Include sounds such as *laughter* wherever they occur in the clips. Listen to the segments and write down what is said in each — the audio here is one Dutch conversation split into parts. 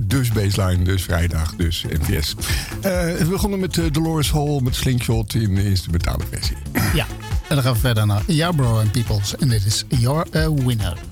dus baseline, dus vrijdag, dus NVS. Eh, we begonnen met uh, Dolores Hall met Slingshot in de instrumentale versie. Ja, en dan gaan we verder naar Yarborough and Peoples. En dit is You're a Winner.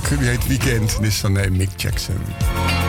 Toepasselijk. Die heet Weekend. Dit is dan Mick Jackson.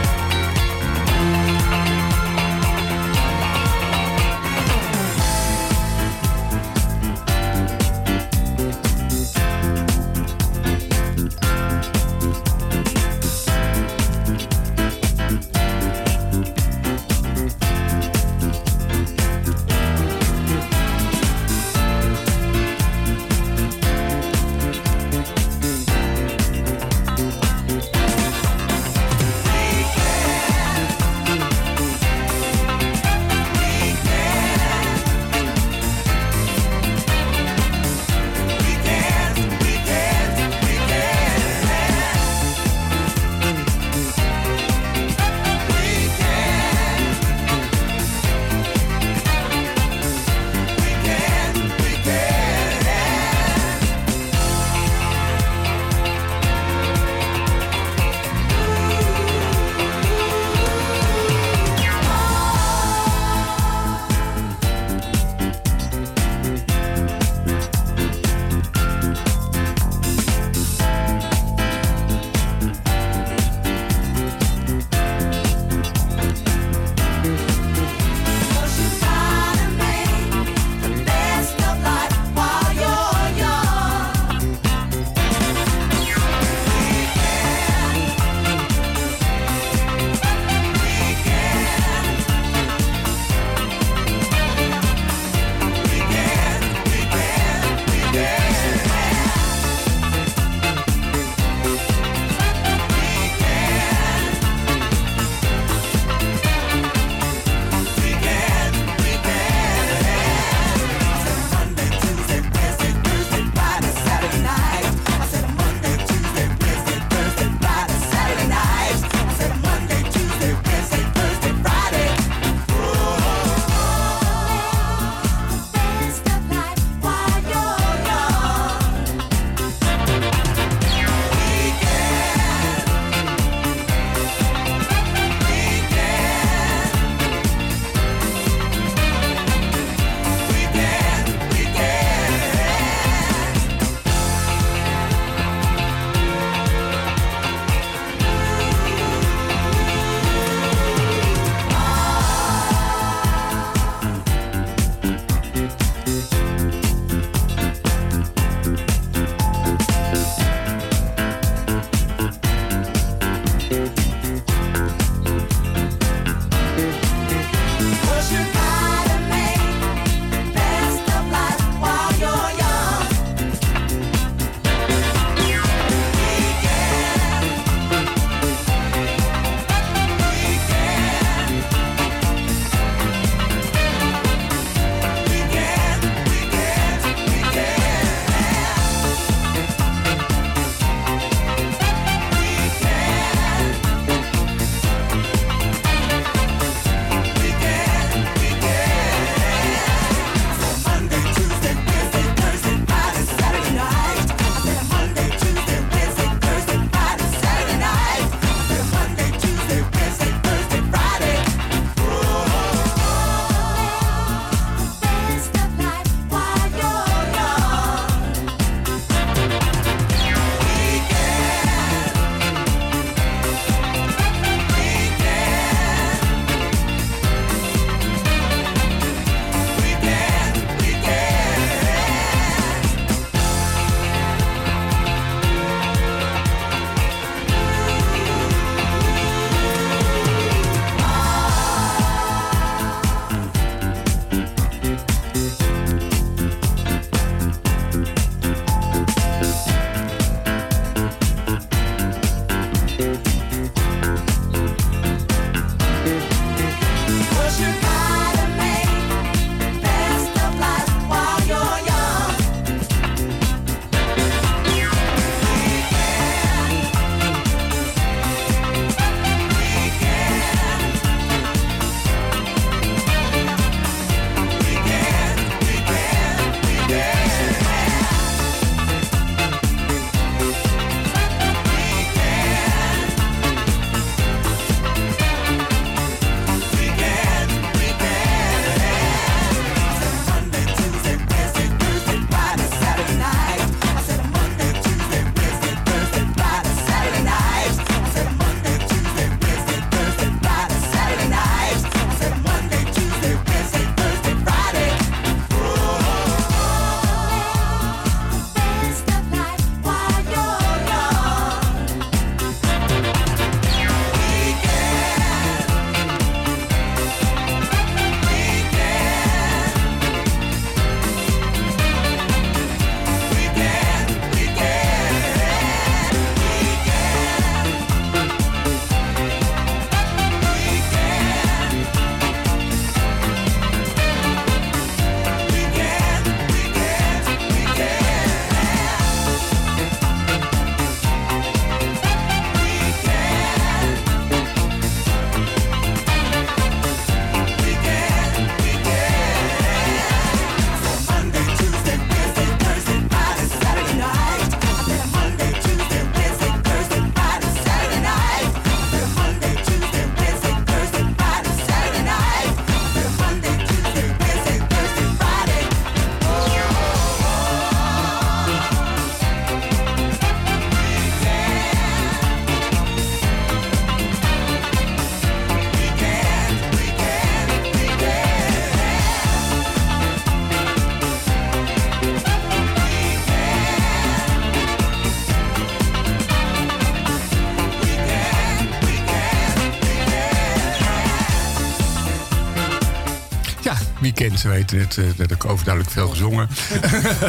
Wie kent ze weten het. Uh, dat ik overduidelijk veel gezongen.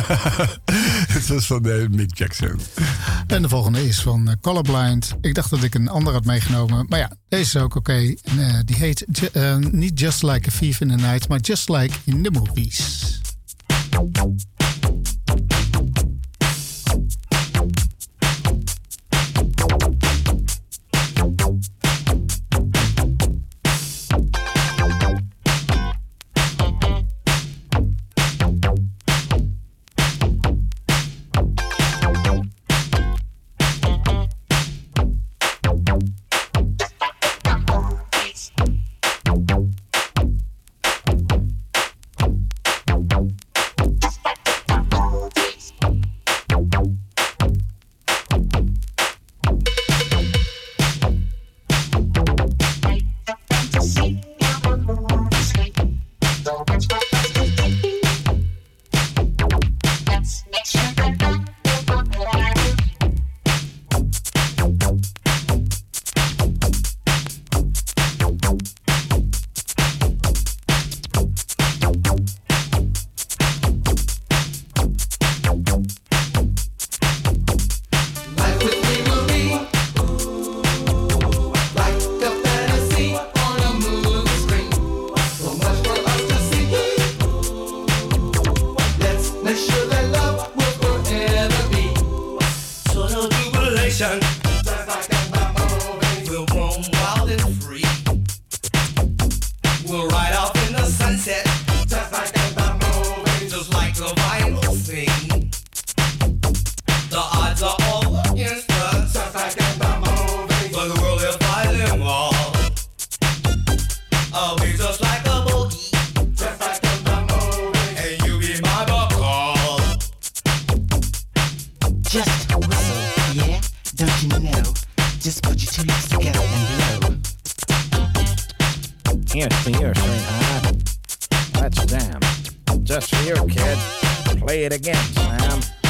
*laughs* het was van uh, Mick Jackson. En de volgende is van Colorblind. Ik dacht dat ik een ander had meegenomen. Maar ja, deze is ook oké. Okay. die heet niet Just Like a Thief in the Night, maar Just Like in the Movies. again, Sam.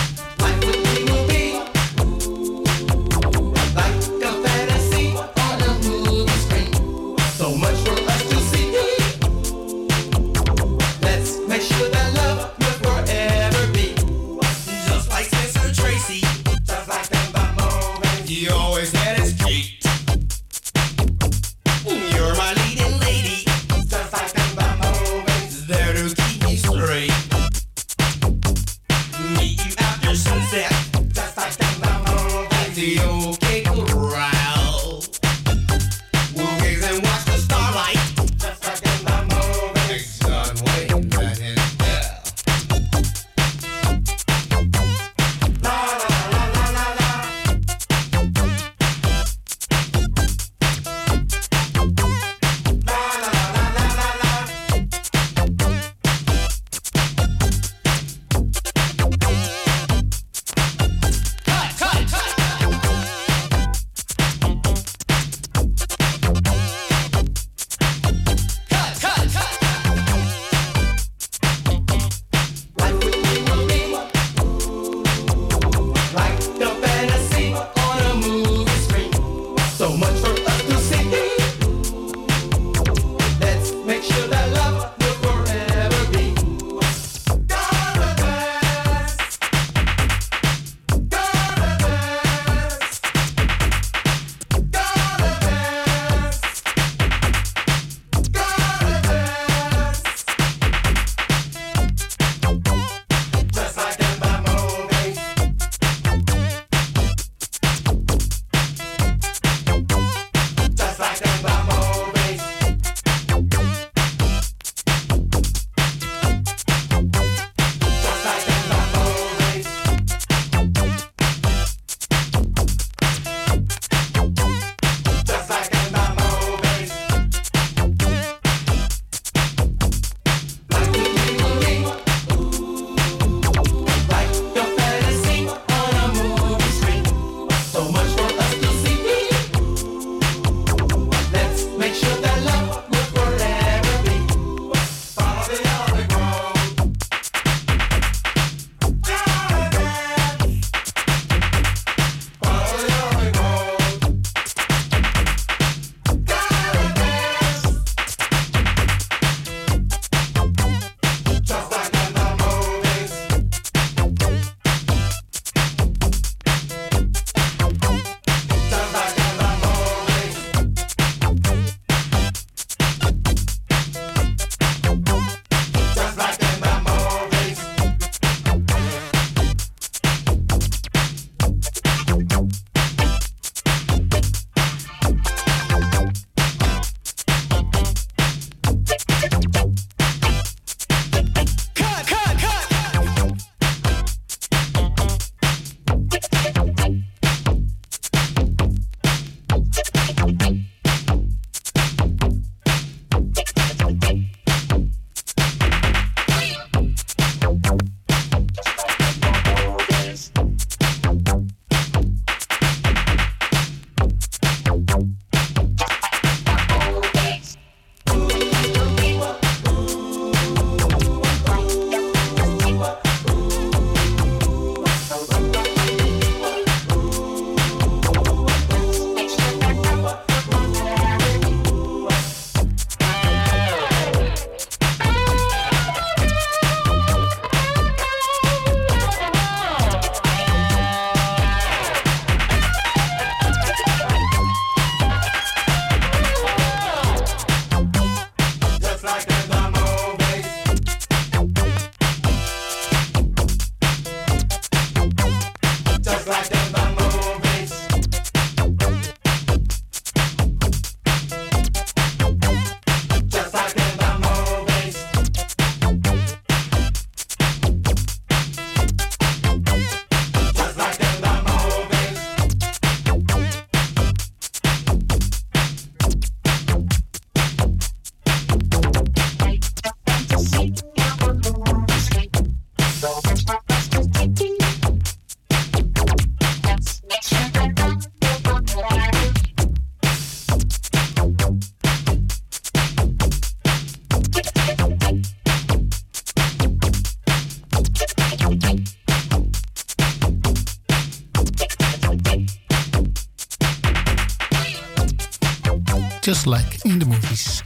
Just Like in the Movies.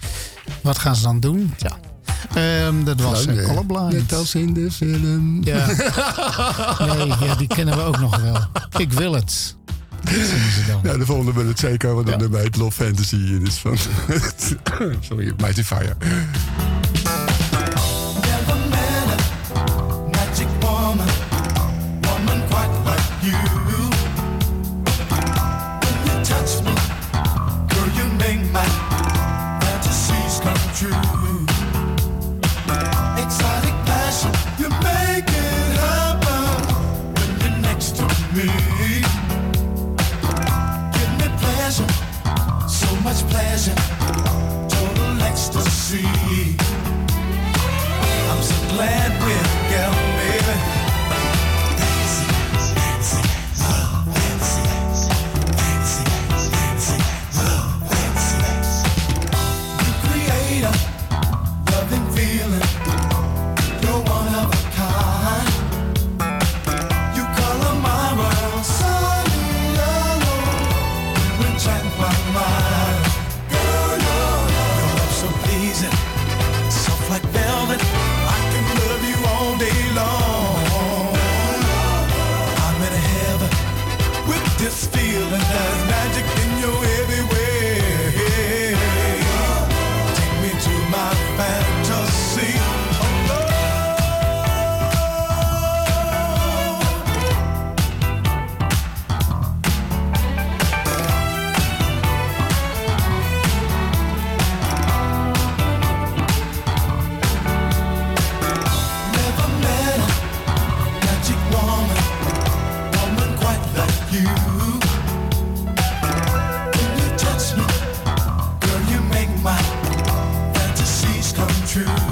Wat gaan ze dan doen? Ja, um, dat was uh, Colorblind. Net als in de film. Ja. *laughs* nee, ja, die kennen we ook nog wel. Ik wil het. Ja, de volgende wil het zeker, want dan ja. bij het Love Fantasy. Dus van, *coughs* sorry, Mighty Fire. true.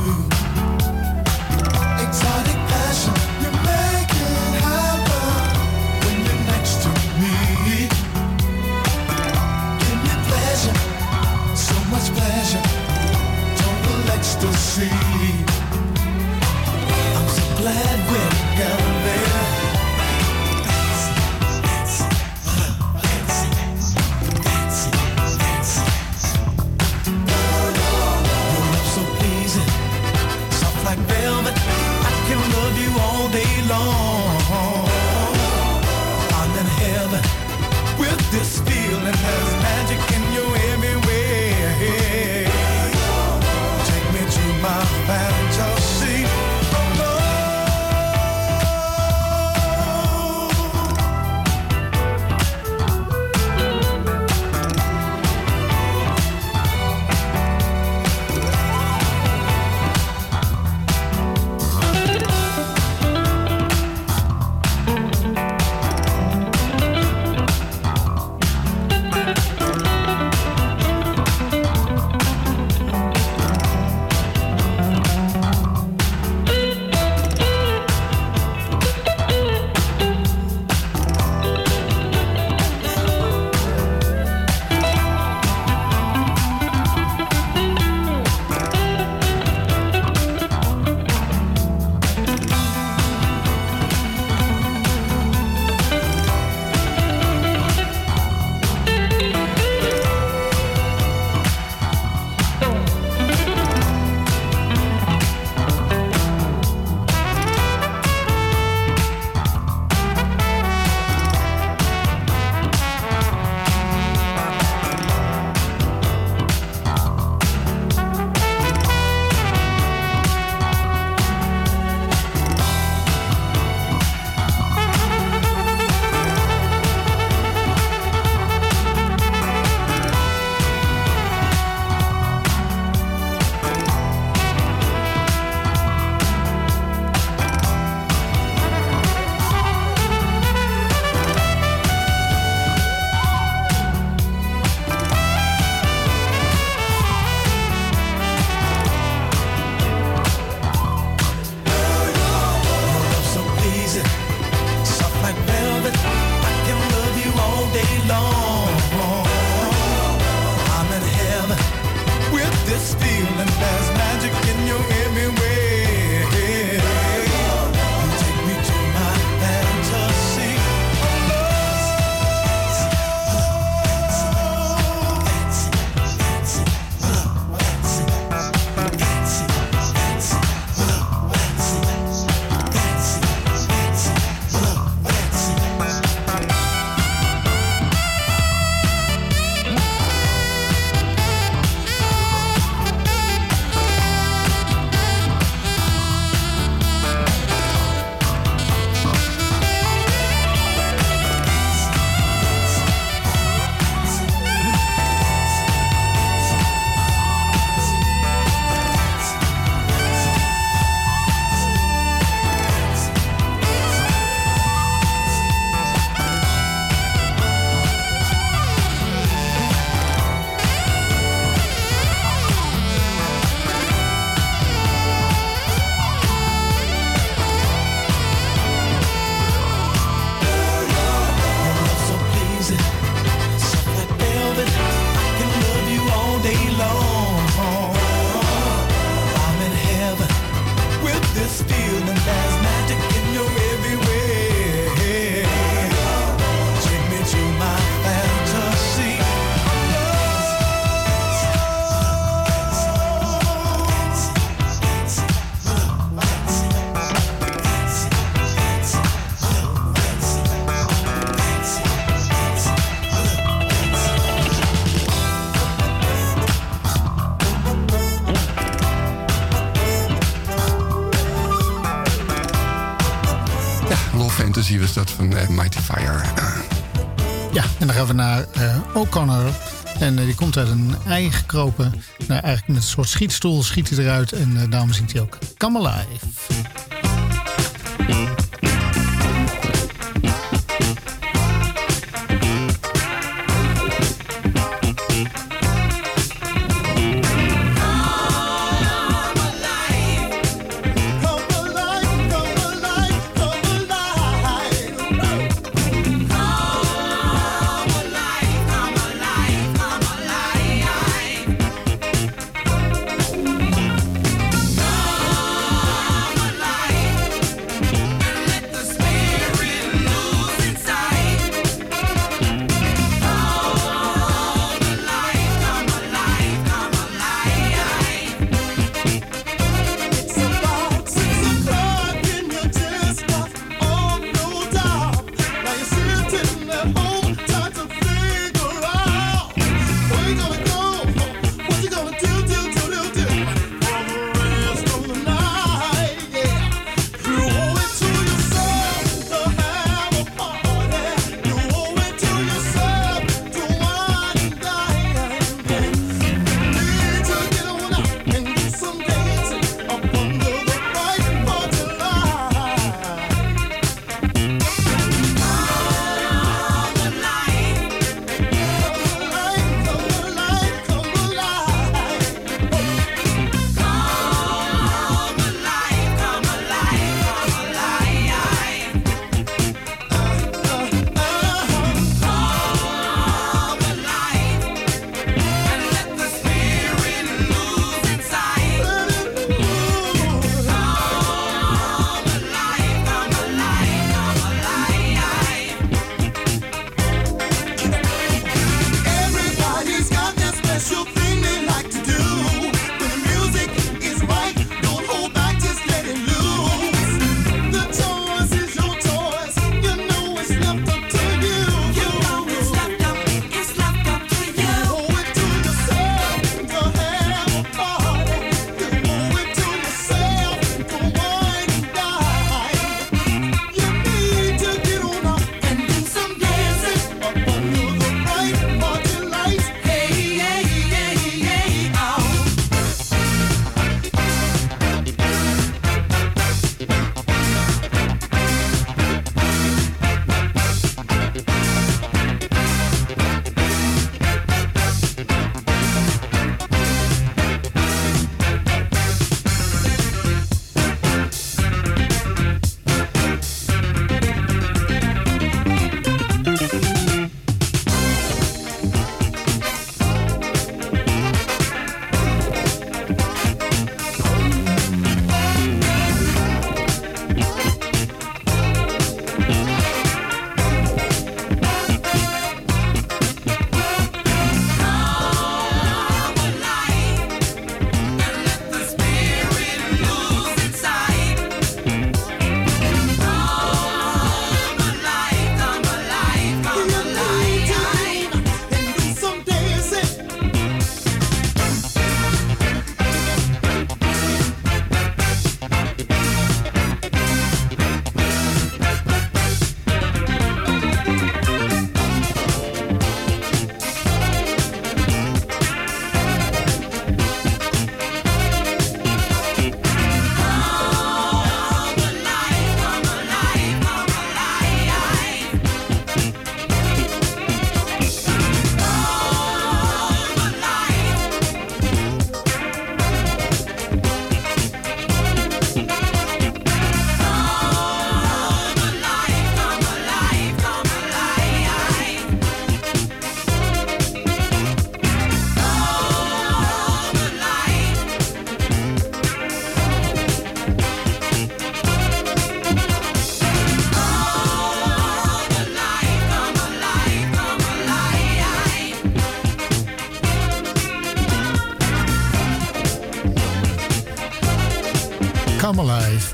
Gaan we naar O'Connor. En die komt uit een ei gekropen. Nou, eigenlijk met een soort schietstoel schiet hij eruit. En daarom zingt hij ook Come.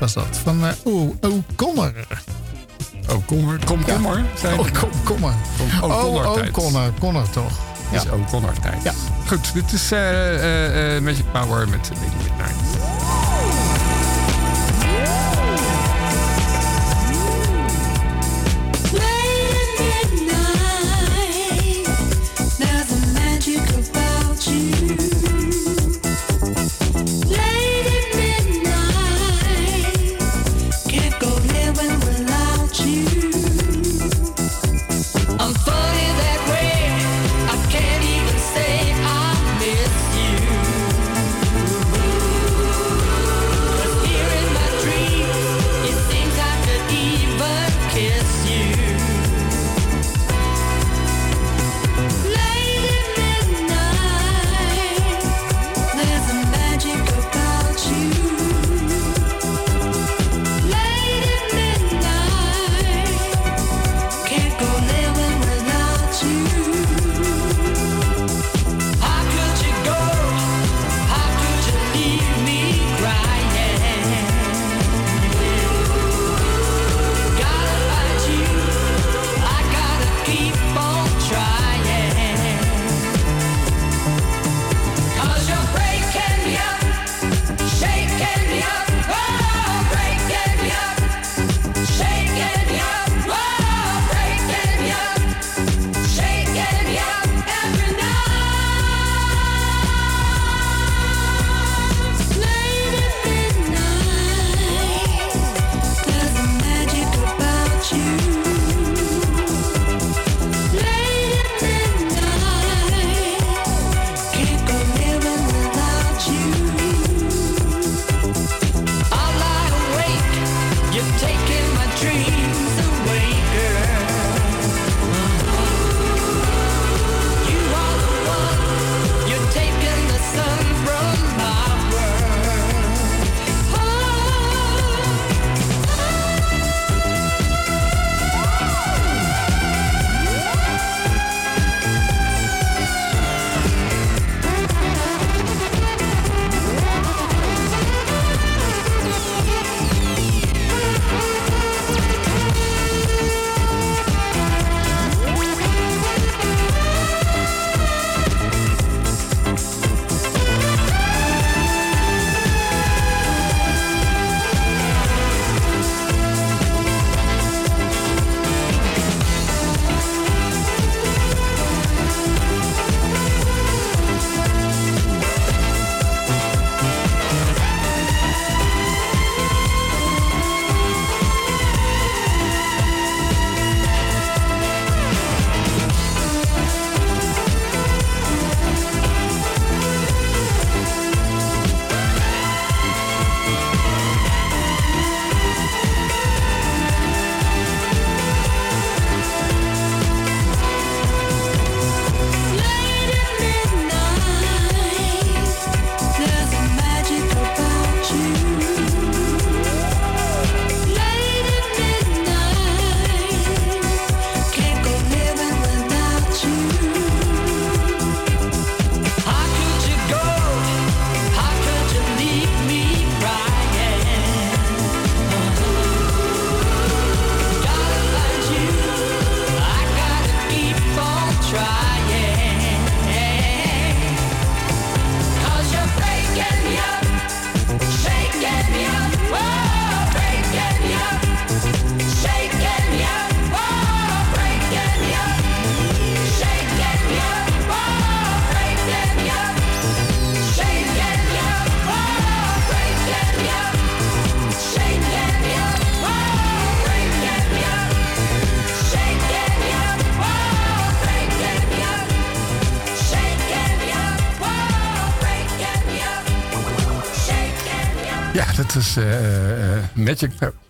Was dat. Van uh, Oeh, O'Connor. O'Connor? Komkommer? Ja. Oh, komkommer. O'Connor tijd. O'Connor, Connor toch. Ja. is O'Connor tijd. Ja. Goed, dit is uh, uh, Magic Power met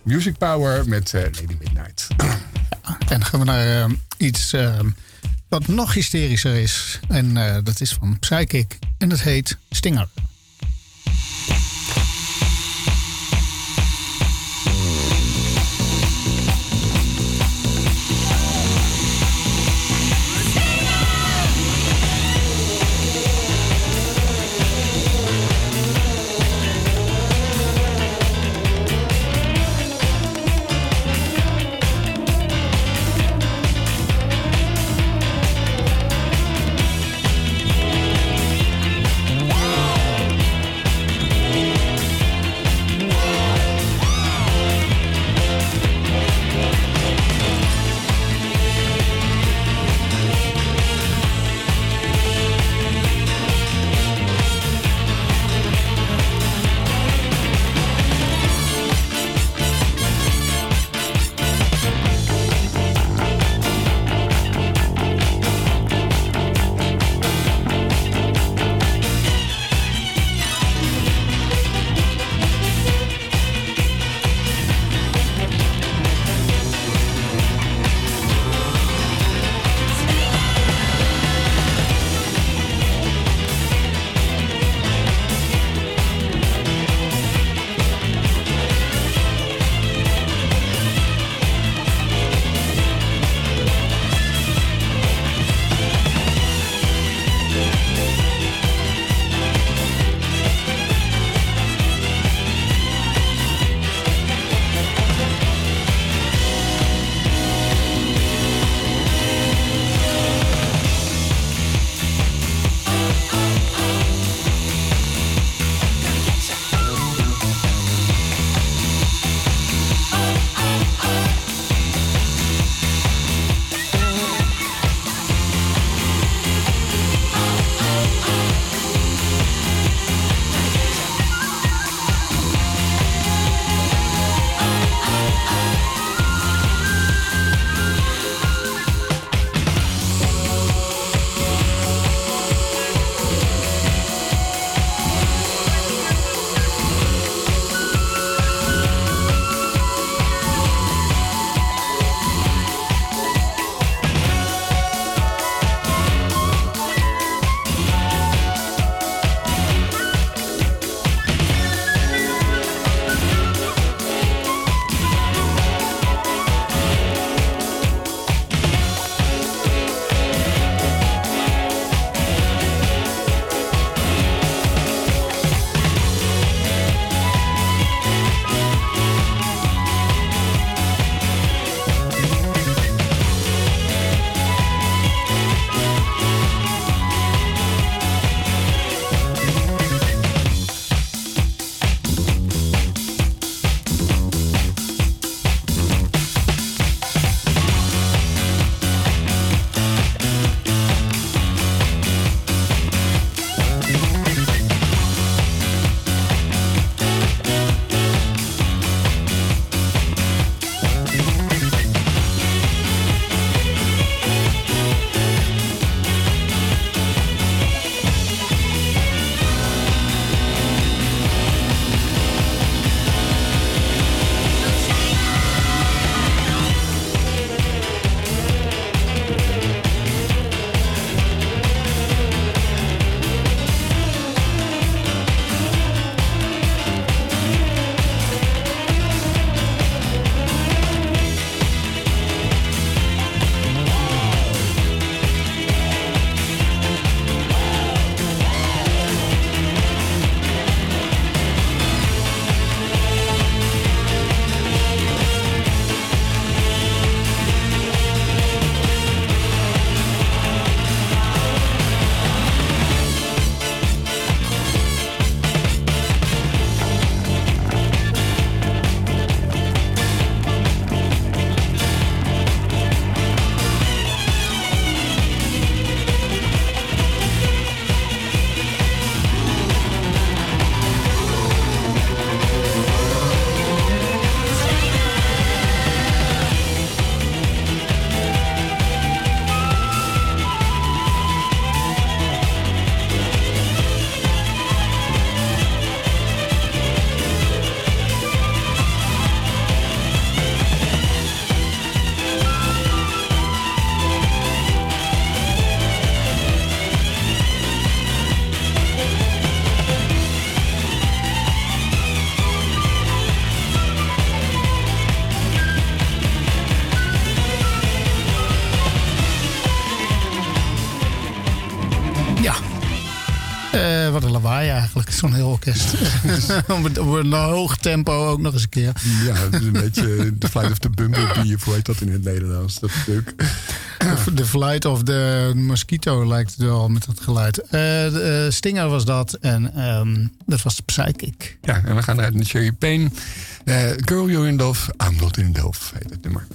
Music Power met Lady Midnight. En dan gaan we naar iets wat nog hysterischer is. En dat is van Psychic. En dat heet Stinger. Zo'n heel orkest. *laughs* op, een, hoog tempo ook nog eens een keer. Ja, het is een beetje The Flight of the Bumblebee, of hoe heet dat in het Nederlands? Dat is leuk. The Flight of the Mosquito lijkt het wel met dat geluid. Uh, de, Stinger was dat en um, dat was Psychic. Ja, en we gaan eruit naar Cherry Payne. Uh, Girl You're in Love, I'm Not in Love heet het nummer.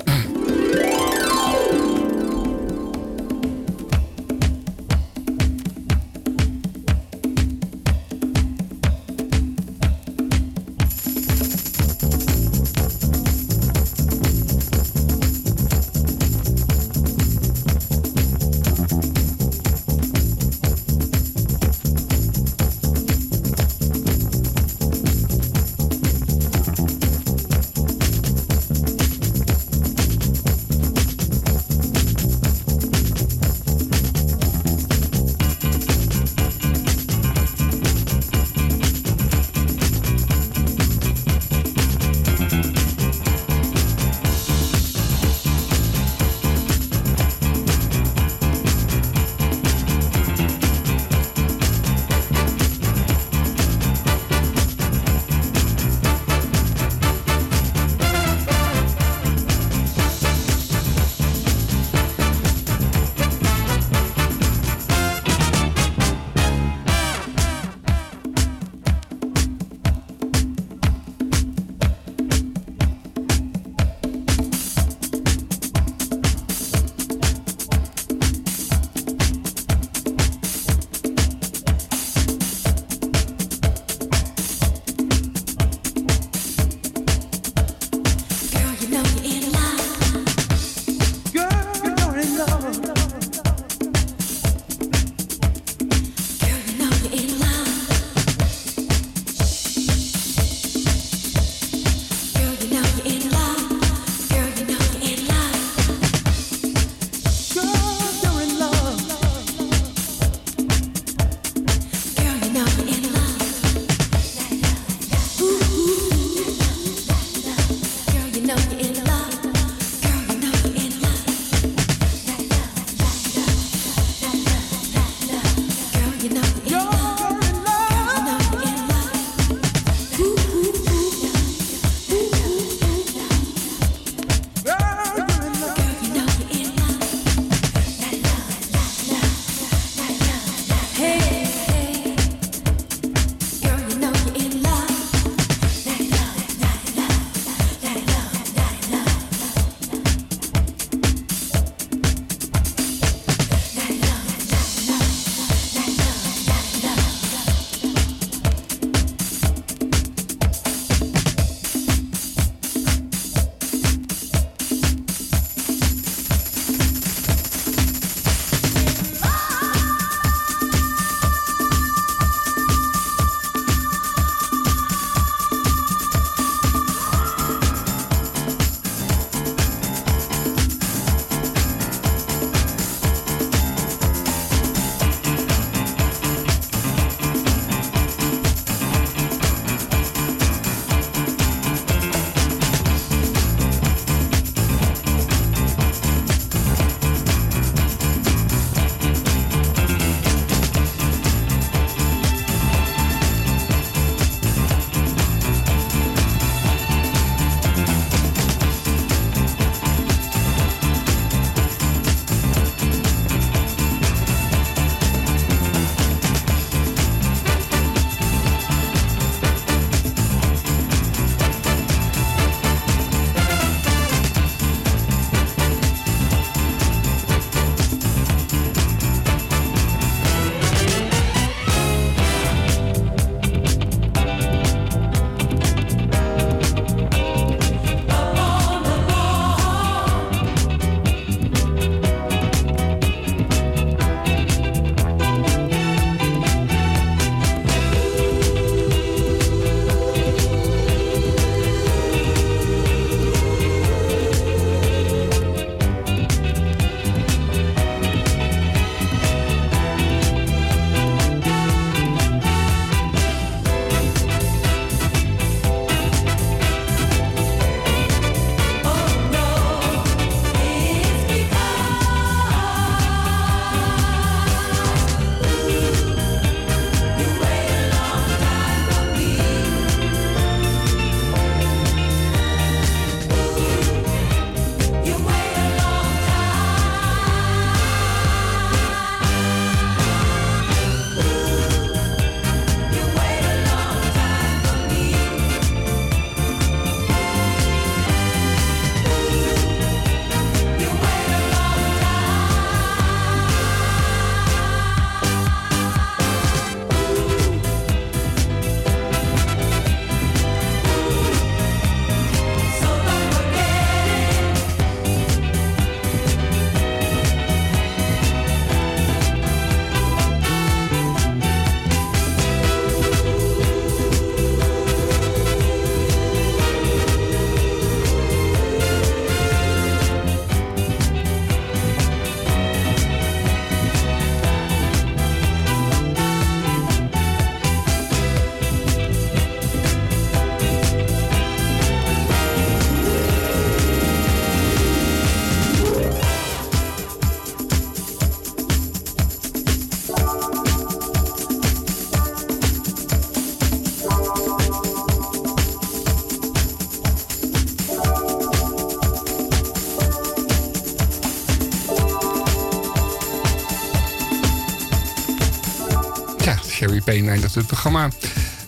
Het programma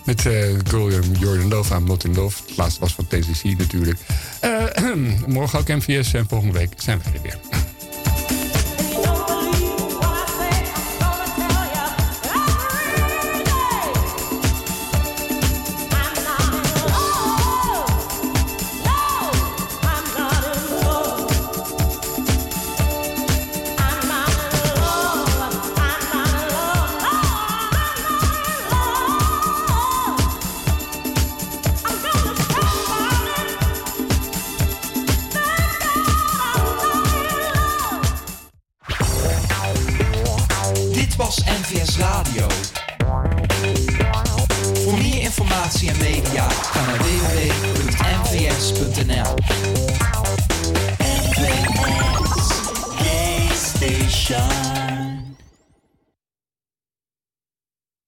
met uh, Jordan Love aan Not in. Het laatste was van TCC natuurlijk. Uh, *clears throat* morgen ook MVS en volgende week zijn we er weer.